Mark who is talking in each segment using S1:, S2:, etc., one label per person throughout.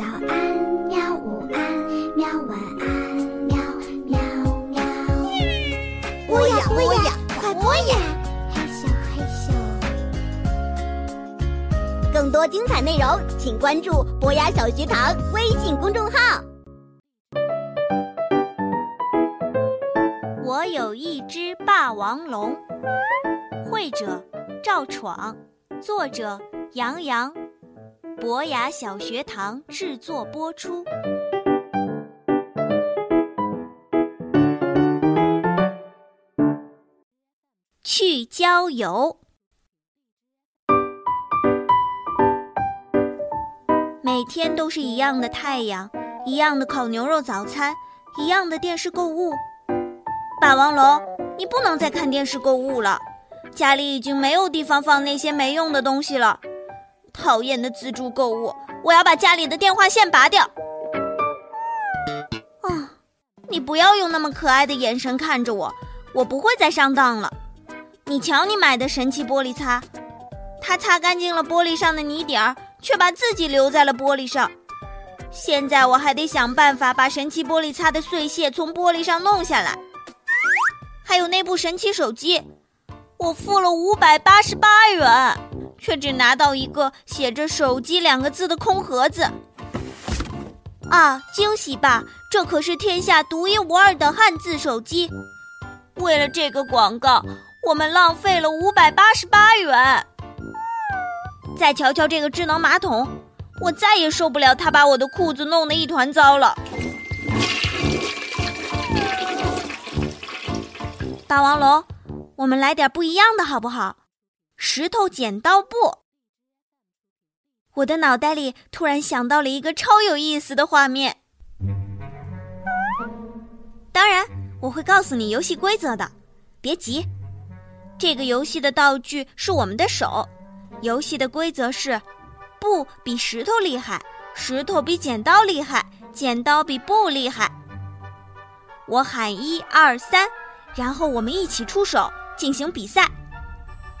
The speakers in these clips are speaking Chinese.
S1: 早安，喵！午安，喵！晚安，喵喵喵。
S2: 播呀播呀，快播呀！
S1: 嘿咻嘿咻。
S2: 更多精彩内容，请关注博雅小学堂微信公众号。
S3: 我有一只霸王龙，绘者赵闯，作者杨洋，博雅小学堂制作播出。去郊游，每天都是一样的太阳，一样的烤牛肉早餐，一样的电视购物。霸王龙，你不能再看电视购物了，家里已经没有地方放那些没用的东西了。讨厌的自助购物，我要把家里的电话线拔掉。啊，你不要用那么可爱的眼神看着我，我不会再上当了。你瞧，你买的神奇玻璃擦，它擦干净了玻璃上的泥点儿，却把自己留在了玻璃上。现在我还得想办法把神奇玻璃擦的碎屑从玻璃上弄下来。还有那部神奇手机，我付了五百八十八元，却只拿到一个写着“手机”两个字的空盒子。啊，惊喜吧！这可是天下独一无二的汉字手机。为了这个广告，我们浪费了五百八十八元。再瞧瞧这个智能马桶，我再也受不了它把我的裤子弄得一团糟了。霸王龙，我们来点不一样的好不好？石头剪刀布。我的脑袋里突然想到了一个超有意思的画面。当然，我会告诉你游戏规则的，别急。这个游戏的道具是我们的手，游戏的规则是：布比石头厉害，石头比剪刀厉害，剪刀比布厉害。我喊一二三。然后我们一起出手进行比赛。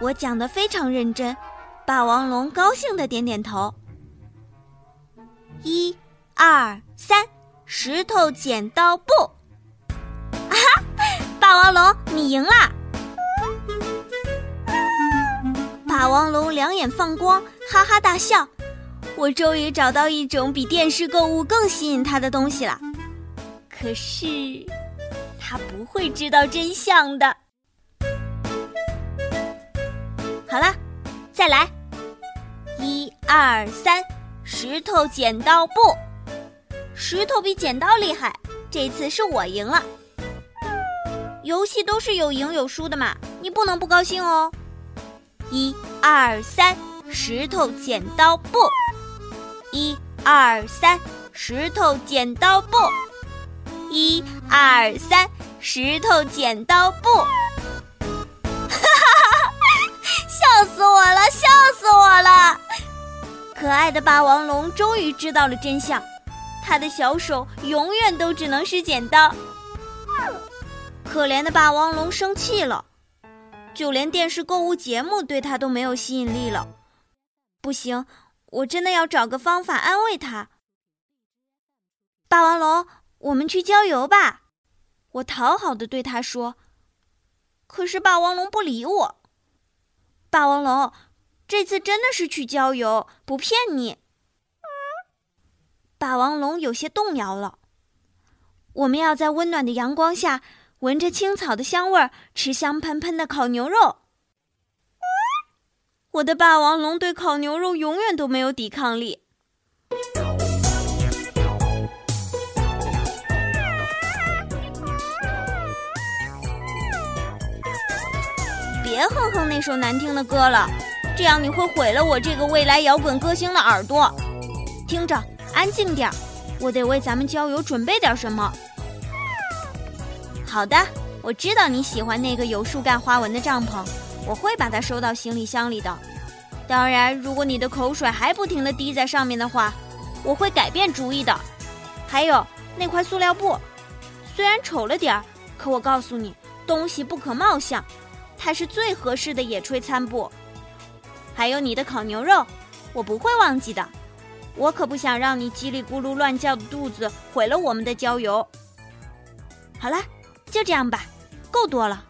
S3: 我讲的非常认真，霸王龙高兴的点点头。一、二、三，石头剪刀布！啊哈，霸王龙你赢啦！霸王龙两眼放光，哈哈大笑。我终于找到一种比电视购物更吸引他的东西了。可是。他不会知道真相的。好了，再来，一二三，石头剪刀布，石头比剪刀厉害，这次是我赢了。游戏都是有赢有输的嘛，你不能不高兴哦。一二三，石头剪刀布，一二三，石头剪刀布。一二三，石头剪刀布！死我了，笑死我了！可爱的霸王龙终于知道了真相，他的小手永远都只能是剪刀。可怜的霸王龙生气了，就连电视购物节目对他都没有吸引力了。不行，我真的要找个方法安慰他。霸王龙。我们去郊游吧，我讨好的对他说。可是霸王龙不理我。霸王龙，这次真的是去郊游，不骗你。霸王龙有些动摇了。我们要在温暖的阳光下，闻着青草的香味儿，吃香喷喷的烤牛肉。我的霸王龙对烤牛肉永远都没有抵抗力。别哼哼那首难听的歌了，这样你会毁了我这个未来摇滚歌星的耳朵。听着，安静点儿，我得为咱们郊游准备点什么。好的，我知道你喜欢那个有树干花纹的帐篷，我会把它收到行李箱里的。当然，如果你的口水还不停地滴在上面的话，我会改变主意的。还有那块塑料布，虽然丑了点儿，可我告诉你，东西不可貌相。它是最合适的野炊餐布，还有你的烤牛肉，我不会忘记的。我可不想让你叽里咕噜乱叫的肚子毁了我们的郊游。好了，就这样吧，够多了。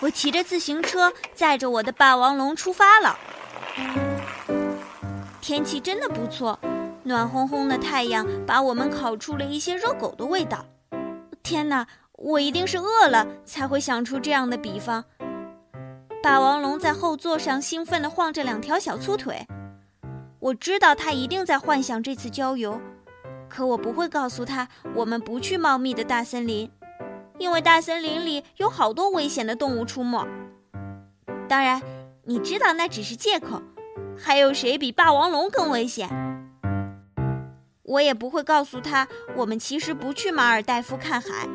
S3: 我骑着自行车载着我的霸王龙出发了。天气真的不错，暖烘烘的太阳把我们烤出了一些热狗的味道。天哪，我一定是饿了才会想出这样的比方。霸王龙在后座上兴奋地晃着两条小粗腿，我知道它一定在幻想这次郊游，可我不会告诉他我们不去茂密的大森林，因为大森林里有好多危险的动物出没。当然，你知道那只是借口。还有谁比霸王龙更危险？我也不会告诉他，我们其实不去马尔代夫看海，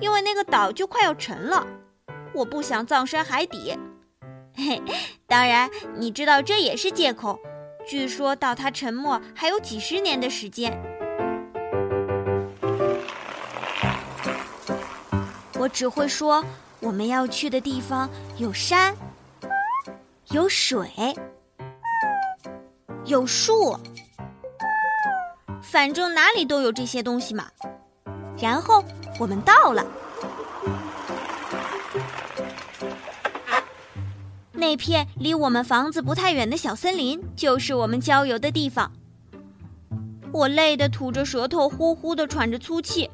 S3: 因为那个岛就快要沉了。我不想葬身海底。嘿，当然，你知道这也是借口。据说到它沉没还有几十年的时间。我只会说，我们要去的地方有山，有水。有树，反正哪里都有这些东西嘛。然后我们到了那片离我们房子不太远的小森林，就是我们郊游的地方。我累得吐着舌头，呼呼的喘着粗气，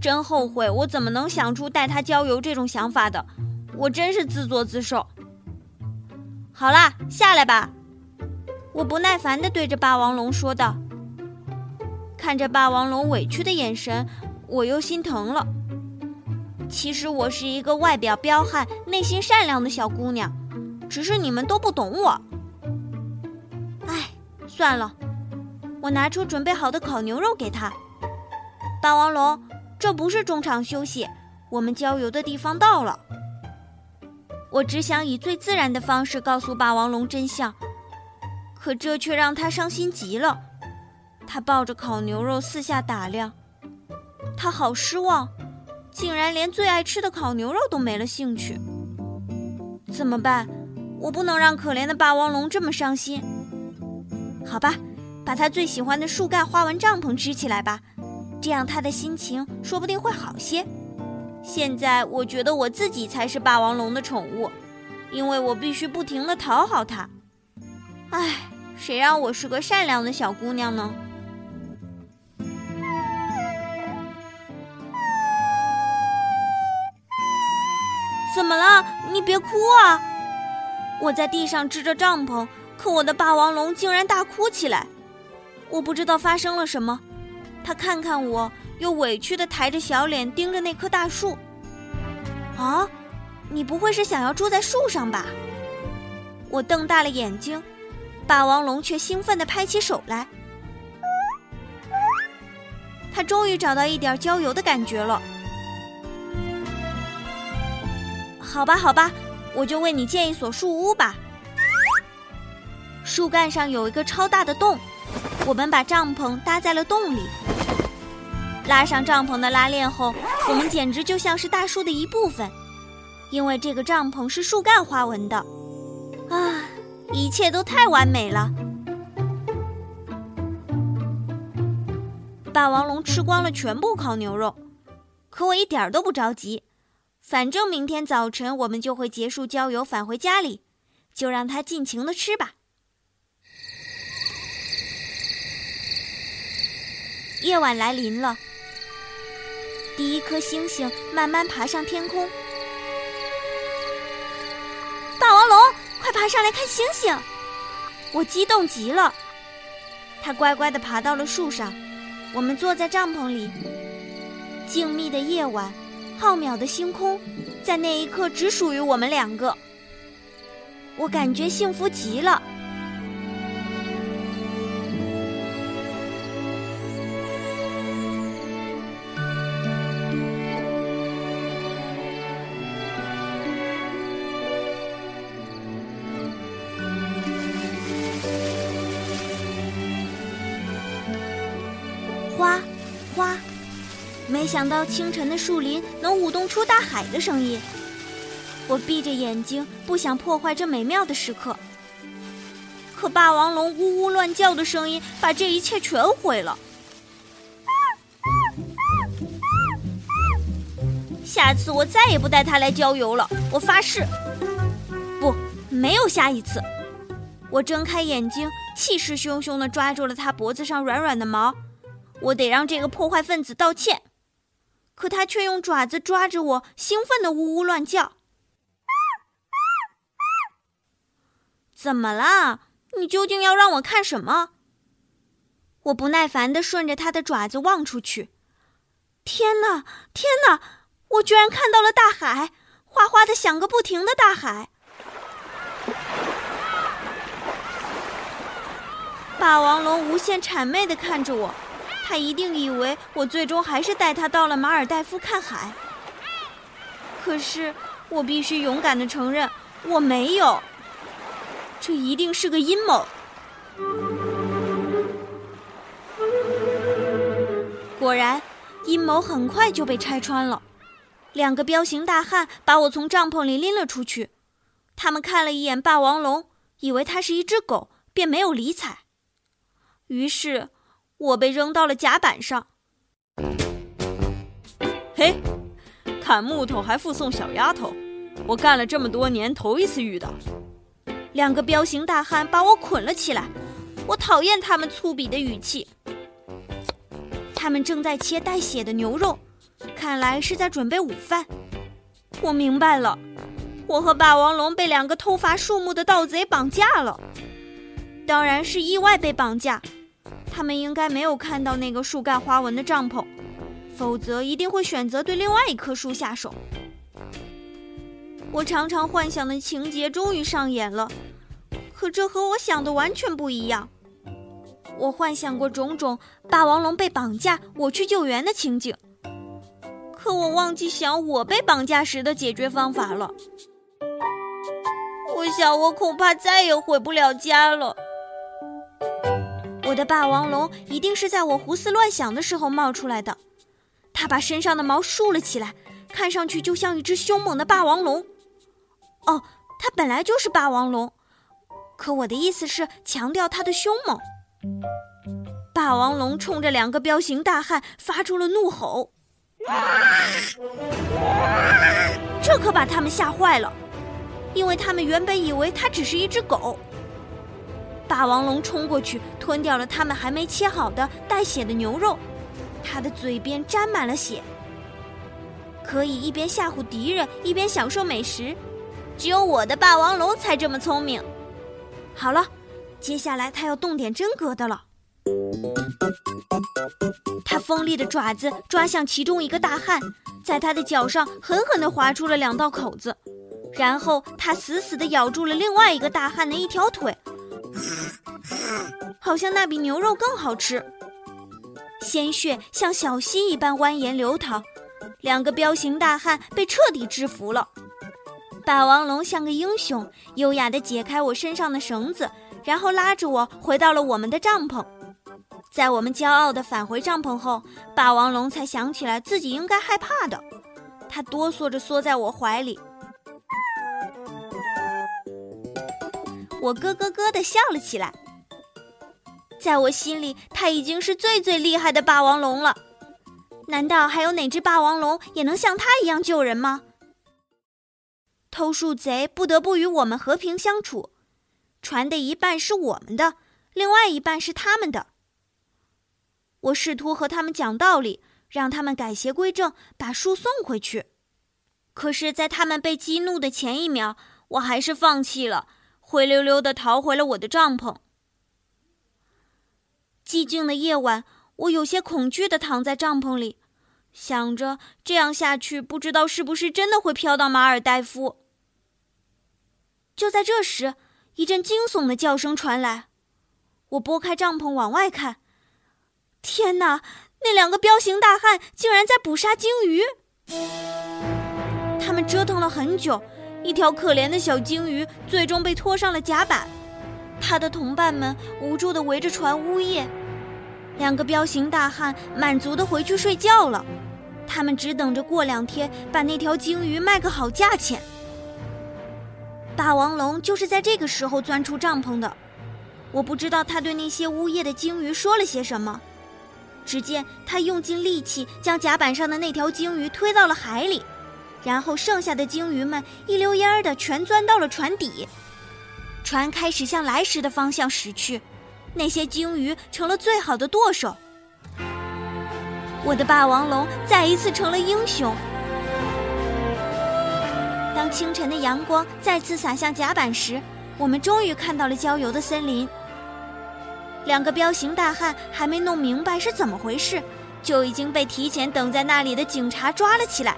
S3: 真后悔我怎么能想出带他郊游这种想法的，我真是自作自受。好啦，下来吧。我不耐烦地对着霸王龙说道：“看着霸王龙委屈的眼神，我又心疼了。其实我是一个外表彪悍、内心善良的小姑娘，只是你们都不懂我。哎，算了，我拿出准备好的烤牛肉给他。霸王龙，这不是中场休息，我们郊游的地方到了。我只想以最自然的方式告诉霸王龙真相。”可这却让他伤心极了，他抱着烤牛肉四下打量，他好失望，竟然连最爱吃的烤牛肉都没了兴趣。怎么办？我不能让可怜的霸王龙这么伤心。好吧，把他最喜欢的树干花纹帐篷支起来吧，这样他的心情说不定会好些。现在我觉得我自己才是霸王龙的宠物，因为我必须不停地讨好他。唉。谁让我是个善良的小姑娘呢？怎么了？你别哭啊！我在地上支着帐篷，可我的霸王龙竟然大哭起来。我不知道发生了什么，他看看我，又委屈的抬着小脸盯着那棵大树。啊，你不会是想要住在树上吧？我瞪大了眼睛。霸王龙却兴奋地拍起手来，他终于找到一点郊游的感觉了。好吧，好吧，我就为你建一所树屋吧。树干上有一个超大的洞，我们把帐篷搭在了洞里。拉上帐篷的拉链后，我们简直就像是大树的一部分，因为这个帐篷是树干花纹的。啊！一切都太完美了。霸王龙吃光了全部烤牛肉，可我一点都不着急。反正明天早晨我们就会结束郊游，返回家里，就让它尽情的吃吧。夜晚来临了，第一颗星星慢慢爬上天空。霸王龙。快爬上来看星星！我激动极了。它乖乖地爬到了树上。我们坐在帐篷里，静谧的夜晚，浩渺的星空，在那一刻只属于我们两个。我感觉幸福极了。没想到清晨的树林能舞动出大海的声音。我闭着眼睛，不想破坏这美妙的时刻。可霸王龙呜呜乱叫的声音把这一切全毁了。下次我再也不带它来郊游了，我发誓。不，没有下一次。我睁开眼睛，气势汹汹地抓住了它脖子上软软的毛。我得让这个破坏分子道歉。可它却用爪子抓着我，兴奋地呜呜乱叫。怎么了？你究竟要让我看什么？我不耐烦地顺着它的爪子望出去。天哪，天哪！我居然看到了大海，哗哗的响个不停的大海。霸王龙无限谄媚的看着我，他一定以为我最终还是带他到了马尔代夫看海。可是我必须勇敢的承认，我没有。这一定是个阴谋。果然，阴谋很快就被拆穿了。两个彪形大汉把我从帐篷里拎了出去，他们看了一眼霸王龙，以为它是一只狗，便没有理睬。于是，我被扔到了甲板上。
S4: 嘿，砍木头还附送小丫头，我干了这么多年头一次遇到。
S3: 两个彪形大汉把我捆了起来，我讨厌他们粗鄙的语气。他们正在切带血的牛肉。看来是在准备午饭。我明白了，我和霸王龙被两个偷伐树木的盗贼绑架了。当然是意外被绑架，他们应该没有看到那个树干花纹的帐篷，否则一定会选择对另外一棵树下手。我常常幻想的情节终于上演了，可这和我想的完全不一样。我幻想过种种霸王龙被绑架，我去救援的情景。可我忘记想我被绑架时的解决方法了。我想我恐怕再也回不了家了。的霸王龙一定是在我胡思乱想的时候冒出来的。它把身上的毛竖了起来，看上去就像一只凶猛的霸王龙。哦，它本来就是霸王龙，可我的意思是强调它的凶猛。霸王龙冲着两个彪形大汉发出了怒吼。这可把他们吓坏了，因为他们原本以为它只是一只狗。霸王龙冲过去，吞掉了他们还没切好的带血的牛肉，它的嘴边沾满了血。可以一边吓唬敌人，一边享受美食，只有我的霸王龙才这么聪明。好了，接下来它要动点真格的了。他锋利的爪子抓向其中一个大汉，在他的脚上狠狠地划出了两道口子，然后他死死地咬住了另外一个大汉的一条腿，好像那比牛肉更好吃。鲜血像小溪一般蜿蜒流淌，两个彪形大汉被彻底制服了。霸王龙像个英雄，优雅地解开我身上的绳子，然后拉着我回到了我们的帐篷。在我们骄傲地返回帐篷后，霸王龙才想起来自己应该害怕的，他哆嗦着缩在我怀里。我咯咯咯地笑了起来。在我心里，它已经是最最厉害的霸王龙了。难道还有哪只霸王龙也能像它一样救人吗？偷树贼不得不与我们和平相处，船的一半是我们的，另外一半是他们的。我试图和他们讲道理，让他们改邪归正，把树送回去。可是，在他们被激怒的前一秒，我还是放弃了，灰溜溜的逃回了我的帐篷。寂静的夜晚，我有些恐惧的躺在帐篷里，想着这样下去，不知道是不是真的会飘到马尔代夫。就在这时，一阵惊悚的叫声传来，我拨开帐篷往外看。天哪！那两个彪形大汉竟然在捕杀鲸鱼。他们折腾了很久，一条可怜的小鲸鱼最终被拖上了甲板。他的同伴们无助地围着船呜咽。两个彪形大汉满足地回去睡觉了。他们只等着过两天把那条鲸鱼卖个好价钱。霸王龙就是在这个时候钻出帐篷的。我不知道他对那些呜咽的鲸鱼说了些什么。只见他用尽力气将甲板上的那条鲸鱼推到了海里，然后剩下的鲸鱼们一溜烟儿的全钻到了船底。船开始向来时的方向驶去，那些鲸鱼成了最好的舵手。我的霸王龙再一次成了英雄。当清晨的阳光再次洒向甲板时，我们终于看到了郊游的森林。两个彪形大汉还没弄明白是怎么回事，就已经被提前等在那里的警察抓了起来。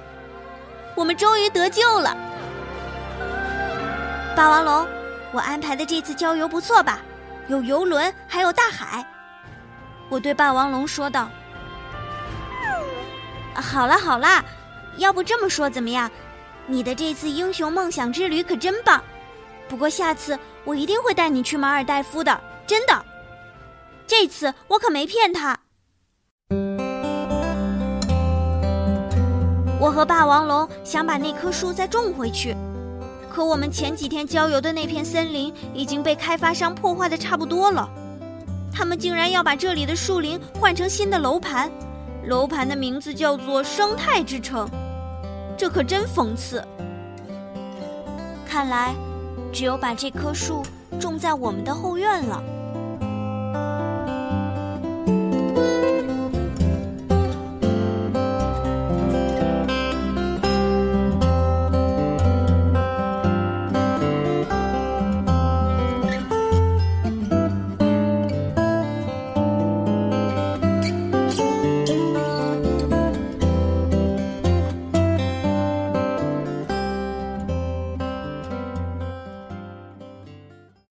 S3: 我们终于得救了。霸王龙，我安排的这次郊游不错吧？有游轮，还有大海。我对霸王龙说道：“好了好了，要不这么说怎么样？你的这次英雄梦想之旅可真棒。不过下次我一定会带你去马尔代夫的，真的。”这次我可没骗他。我和霸王龙想把那棵树再种回去，可我们前几天郊游的那片森林已经被开发商破坏的差不多了。他们竟然要把这里的树林换成新的楼盘，楼盘的名字叫做“生态之城”，这可真讽刺。看来，只有把这棵树种在我们的后院了。